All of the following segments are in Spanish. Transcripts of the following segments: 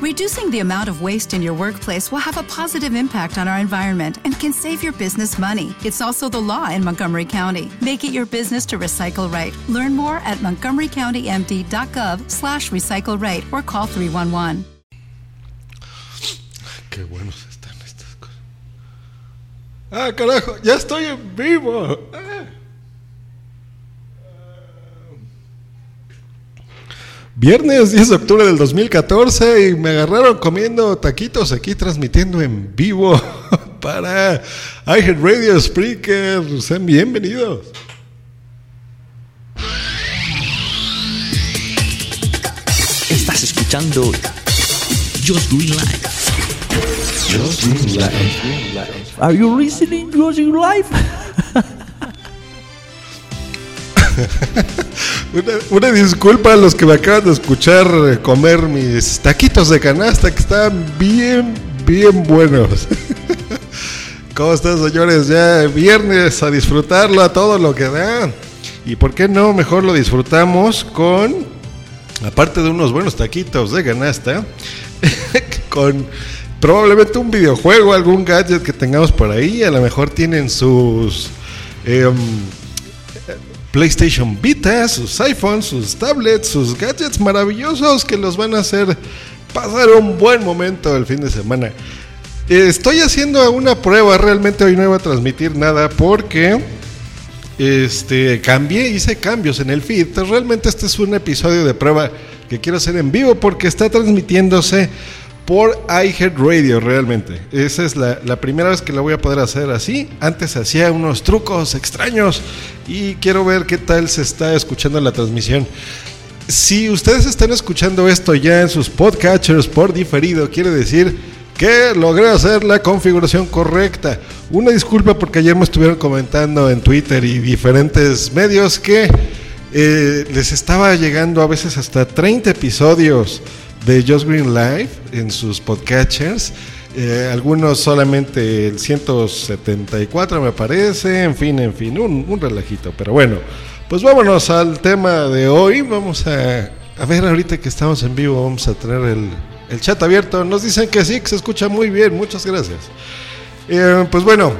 Reducing the amount of waste in your workplace will have a positive impact on our environment and can save your business money. It's also the law in Montgomery County. Make it your business to recycle right. Learn more at montgomerycountymd.gov slash recycle right or call 311. Qué buenos están estas cosas. Ah, carajo, ya estoy en vivo. Ah. Viernes 10 de octubre del 2014 y me agarraron comiendo taquitos aquí transmitiendo en vivo para iHeartRadio Spreaker. Sean bienvenidos. Estás escuchando Just Green Life. Just Green Life. Are you listening Just Green Life? Una, disculpa a los que me acaban de escuchar eh, comer mis taquitos de canasta que están bien, bien buenos. ¿Cómo están, señores? Ya viernes a disfrutarlo a todo lo que da. Y por qué no, mejor lo disfrutamos con, aparte de unos buenos taquitos de canasta, con probablemente un videojuego, algún gadget que tengamos por ahí. A lo mejor tienen sus... Eh, PlayStation Vita, sus iPhones, sus tablets, sus gadgets maravillosos que los van a hacer pasar un buen momento el fin de semana. Estoy haciendo una prueba, realmente hoy no iba a transmitir nada porque este cambié, hice cambios en el feed. Realmente este es un episodio de prueba que quiero hacer en vivo porque está transmitiéndose por iHeartRadio realmente. Esa es la, la, primera vez que lo voy a poder hacer así. Antes hacía unos trucos extraños y quiero ver qué tal se está escuchando la transmisión. Si ustedes están escuchando esto ya en sus podcatchers por diferido, quiere decir que logré hacer la configuración correcta. Una disculpa porque ayer me estuvieron comentando en Twitter y diferentes medios que eh, les estaba llegando a veces hasta 30 episodios de Just Green Live en sus podcatchers. Eh, algunos solamente el 174 me parece, en fin, en fin, un, un, relajito. Pero bueno, pues vámonos al tema de hoy. Vamos a, a ver ahorita que estamos en vivo, vamos a tener el, el, chat abierto. Nos dicen que sí, que se escucha muy bien, muchas gracias. Eh, pues bueno,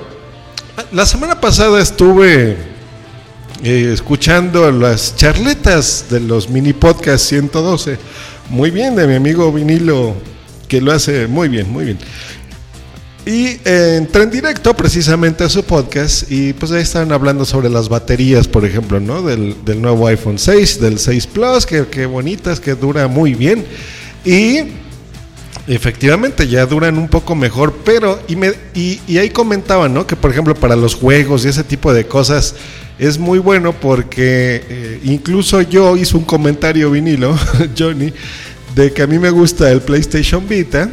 la semana pasada estuve eh, escuchando las charletas de los mini podcast 112 muy bien de mi amigo Vinilo, que lo hace muy bien, muy bien. Y eh, entré en directo precisamente a su podcast y pues ahí estaban hablando sobre las baterías, por ejemplo, ¿no? Del, nuevo iPhone 6, del 6 Plus, que, que, bonitas, que dura muy bien. Y efectivamente ya duran un poco mejor, pero y, me, y, y ahí comentaban, ¿no? Que por ejemplo para los juegos y ese tipo de cosas es muy bueno porque eh, incluso yo hice un comentario vinilo, Johnny, de que a mí me gusta el PlayStation Vita,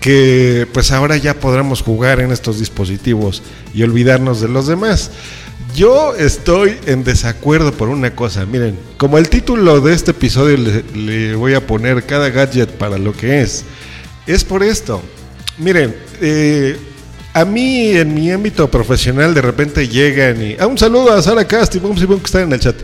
que pues ahora ya podremos jugar en estos dispositivos y olvidarnos de los demás. Yo estoy en desacuerdo por una cosa, miren, como el título de este episodio le, voy a poner cada gadget para lo que es, es por esto. Miren, eh, a mí en mi ámbito profesional de repente llegan y... Ah, un saludo a Sara Casti, vamos que están en el chat.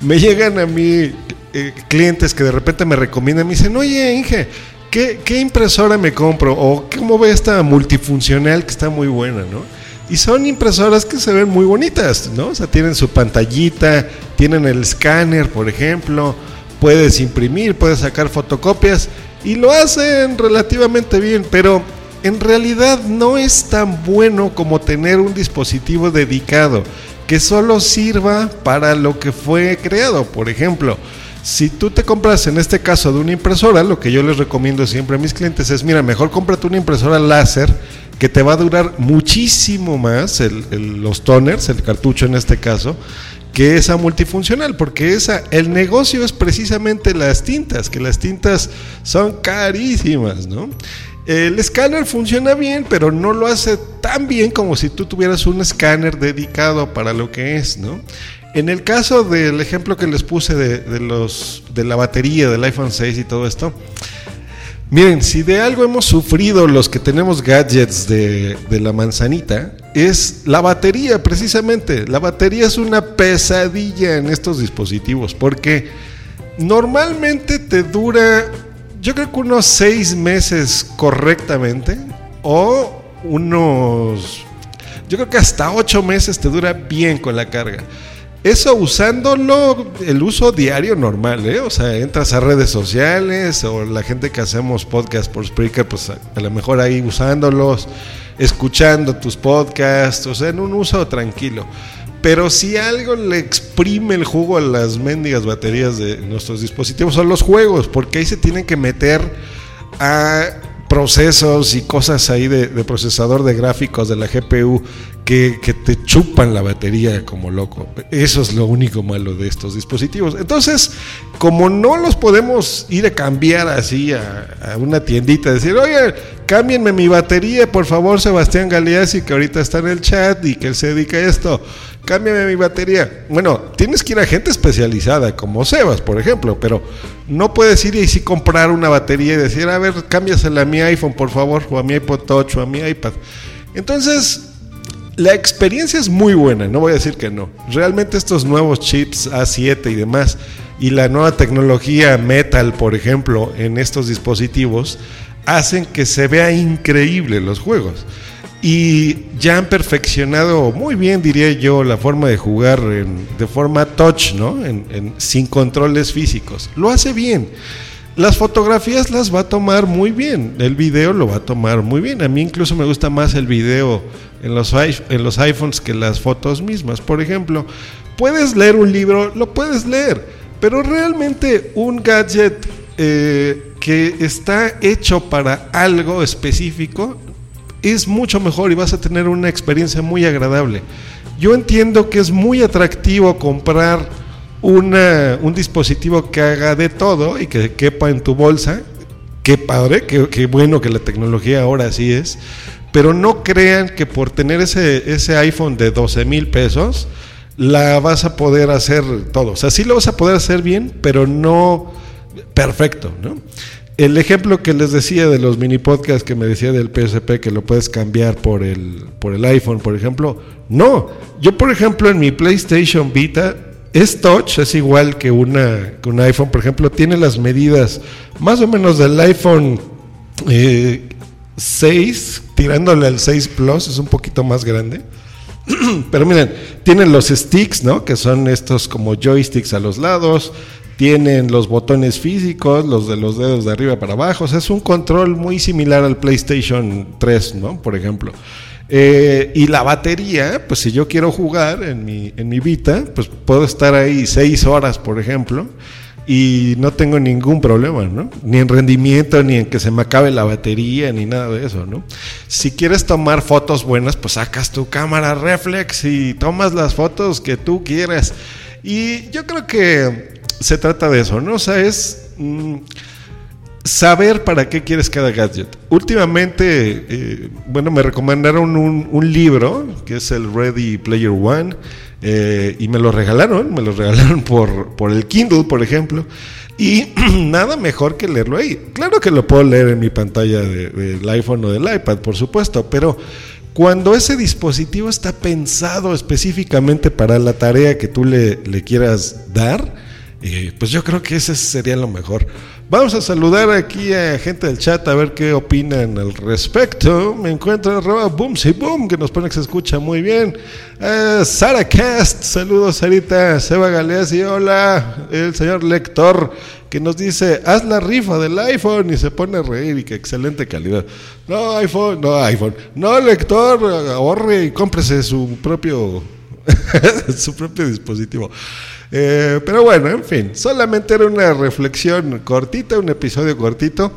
Me llegan a mí eh, clientes que de repente me recomiendan, me dicen, oye Inge, ¿qué, ¿qué, impresora me compro? O ¿cómo ve esta multifuncional que está muy buena, no? Y son impresoras que se ven muy bonitas, ¿no? O sea, tienen su pantallita, tienen el escáner, por ejemplo, puedes imprimir, puedes sacar fotocopias y lo hacen relativamente bien, pero en realidad no es tan bueno como tener un dispositivo dedicado que solo sirva para lo que fue creado. Por ejemplo, si tú te compras en este caso de una impresora, lo que yo les recomiendo siempre a mis clientes es, mira, mejor cómprate una impresora láser que te va a durar muchísimo más el, los toners, el cartucho en este caso, que esa multifuncional, porque esa, el negocio es precisamente las tintas, que las tintas son carísimas, ¿no? El escáner funciona bien, pero no lo hace tan bien como si tú tuvieras un escáner dedicado para lo que es, ¿no? En el caso del ejemplo que les puse de, de, los, de la batería del iPhone 6 y todo esto, miren, si de algo hemos sufrido los que tenemos gadgets de, de la manzanita, es la batería precisamente. La batería es una pesadilla en estos dispositivos porque normalmente te dura yo creo que unos seis meses correctamente o unos, yo creo que hasta ocho meses te dura bien con la carga. Eso usándolo, el uso diario normal, ¿eh? O sea, entras a redes sociales o la gente que hacemos podcast por Spreaker, pues a, lo mejor ahí usándolos, escuchando tus podcasts, o sea, en un uso tranquilo. Pero si algo le exprime el jugo a las mendigas baterías de nuestros dispositivos son los juegos, porque ahí se tienen que meter a procesos y cosas ahí de, de procesador de gráficos de la GPU que, te chupan la batería como loco. Eso es lo único malo de estos dispositivos. Entonces, como no los podemos ir a cambiar así a, a una tiendita, decir, oye, cámbienme mi batería, por favor, Sebastián Galeazzi, que ahorita está en el chat y que él se dedica a esto cámbiame mi batería. Bueno, tienes que ir a gente especializada, como Sebas, por ejemplo, pero no puedes ir y sí comprar una batería y decir, a ver, cámbiasela a mi iPhone, por favor, o a mi iPod Touch, o a mi iPad. Entonces, la experiencia es muy buena, no voy a decir que no. Realmente estos nuevos chips A7 y demás, y la nueva tecnología Metal, por ejemplo, en estos dispositivos, hacen que se vea increíble los juegos y ya han perfeccionado muy bien, diría yo, la forma de jugar en, de forma touch, ¿no? En, sin controles físicos. Lo hace bien. Las fotografías las va a tomar muy bien. El video lo va a tomar muy bien. A mí incluso me gusta más el video en los, en los iPhones que las fotos mismas. Por ejemplo, puedes leer un libro, lo puedes leer, pero realmente un gadget eh, que está hecho para algo específico es mucho mejor y vas a tener una experiencia muy agradable. Yo entiendo que es muy atractivo comprar una, un dispositivo que haga de todo y que quepa en tu bolsa. Qué padre, qué, qué bueno que la tecnología ahora sí es. Pero no crean que por tener ese, ese iPhone de 12 mil pesos, la vas a poder hacer todo. O sea, sí lo vas a poder hacer bien, pero no perfecto, ¿no? El ejemplo que les decía de los mini podcasts que me decía del PSP que lo puedes cambiar por el, por el iPhone, por ejemplo, no. Yo, por ejemplo, en mi PlayStation Vita es touch, es igual que, una, que un iPhone, por ejemplo, tiene las medidas más o menos del iPhone eh, 6, tirándole al 6 Plus, es un poquito más grande. Pero miren, tienen los sticks, ¿no? Que son estos como joysticks a los lados tienen los botones físicos, los de los dedos de arriba para abajo. O sea, es un control muy similar al PlayStation 3, ¿no? Por ejemplo. Eh, y la batería, pues si yo quiero jugar en mi, en mi Vita, pues puedo estar ahí seis horas, por ejemplo, y no tengo ningún problema, ¿no? Ni en rendimiento, ni en que se me acabe la batería, ni nada de eso, ¿no? Si quieres tomar fotos buenas, pues sacas tu cámara reflex y tomas las fotos que tú quieras. Y yo creo que se trata de eso, ¿no? O sea, es mmm, saber para qué quieres cada gadget. Últimamente, eh, bueno, me recomendaron un, libro que es el Ready Player One eh, y me lo regalaron, me lo regalaron por, por el Kindle, por ejemplo. Y nada mejor que leerlo ahí. Claro que lo puedo leer en mi pantalla de, del iPhone o del iPad, por supuesto, pero cuando ese dispositivo está pensado específicamente para la tarea que tú le, le quieras dar, y pues yo creo que ese sería lo mejor. Vamos a saludar aquí a gente del chat a ver qué opinan al respecto. Me encuentro arroba si boom, que nos pone que se escucha muy bien. Uh, Sara saludos Sarita. Seba Galeazzi, hola. El señor lector que nos dice, haz la rifa del iPhone y se pone a reír y que excelente calidad. No iPhone, no iPhone. No lector, ahorre y cómprese su propio, su propio dispositivo. Eh, pero bueno, en fin, solamente era una reflexión cortita, un episodio cortito.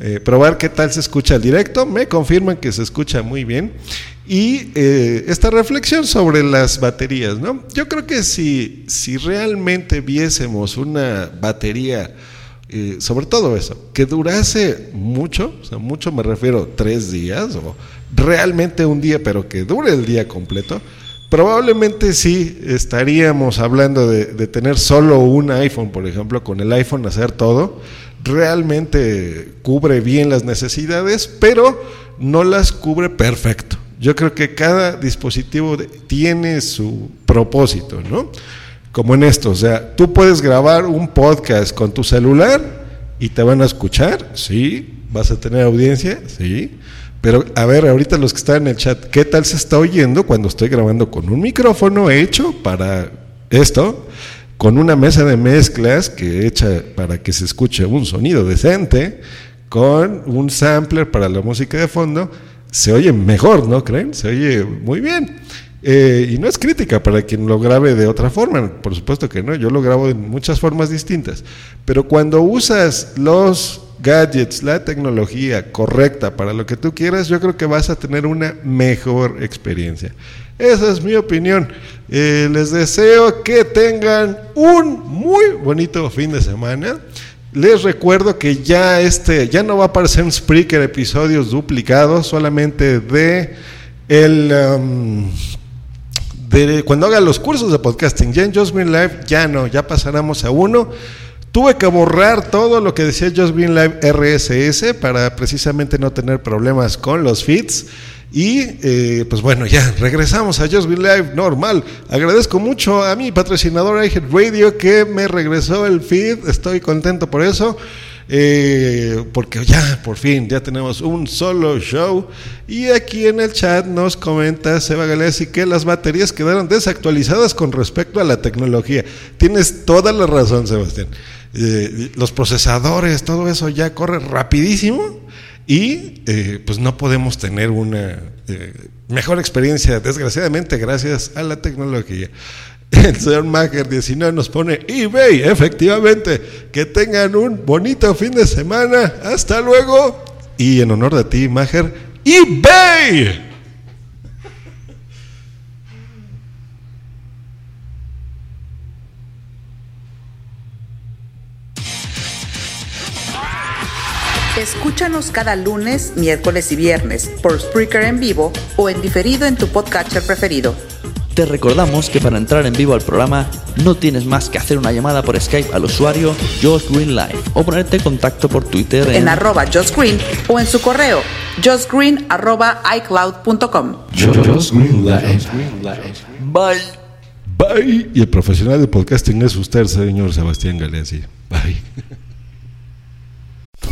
Eh, probar qué tal se escucha el directo. Me confirman que se escucha muy bien. Y eh, esta reflexión sobre las baterías, ¿no? Yo creo que si, si realmente viésemos una batería, eh, sobre todo eso, que durase mucho, o sea, mucho me refiero tres días, o realmente un día, pero que dure el día completo, Probablemente sí estaríamos hablando de, tener solo un iPhone, por ejemplo, con el iPhone hacer todo. Realmente cubre bien las necesidades, pero no las cubre perfecto. Yo creo que cada dispositivo tiene su propósito, ¿no? Como en esto, o sea, tú puedes grabar un podcast con tu celular ¿Y te van a escuchar? Sí. ¿Vas a tener audiencia? Sí. Pero a ver, ahorita los que están en el chat, ¿qué tal se está oyendo cuando estoy grabando con un micrófono hecho para esto? Con una mesa de mezclas que hecha para que se escuche un sonido decente, con un sampler para la música de fondo, se oye mejor, ¿no creen? Se oye muy bien. Eh, y no es crítica para quien lo grabe de otra forma, por supuesto que no, yo lo grabo en muchas formas distintas. Pero cuando usas los gadgets, la tecnología correcta para lo que tú quieras, yo creo que vas a tener una mejor experiencia. Esa es mi opinión. Eh, les deseo que tengan un muy bonito fin de semana. Les recuerdo que ya este, ya no va a aparecer en Spreaker episodios duplicados, solamente de el um, de cuando haga los cursos de podcasting. Ya en Just Live ya no, ya pasaremos a uno. Tuve que borrar todo lo que decía Just Green Live RSS para precisamente no tener problemas con los feeds. Y eh, pues bueno, ya regresamos a Just Be Live normal. Agradezco mucho a mi patrocinador iHead Radio que me regresó el feed. Estoy contento por eso. Eh, porque ya por fin ya tenemos un solo show. Y aquí en el chat nos comenta Seba Galesi que las baterías quedaron desactualizadas con respecto a la tecnología. Tienes toda la razón, Sebastián. Eh, los procesadores, todo eso ya corre rapidísimo y eh, pues no podemos tener una mejor experiencia, desgraciadamente, gracias a la tecnología. El señor Mager 19 nos pone eBay, efectivamente. Que tengan un bonito fin de semana. Hasta luego. Y en honor de ti, Mager, eBay. Escúchanos cada lunes, miércoles y viernes por Spreaker en vivo o en diferido en tu podcatcher preferido. Te recordamos que para entrar en vivo al programa no tienes más que hacer una llamada por Skype al usuario Josh Green Live o ponerte en contacto por Twitter en, arroba Josh Green o en su correo joshgreen arroba iCloud.com. Bye. Bye. Y el profesional de podcasting es usted, señor Sebastián Galeazzi. Bye.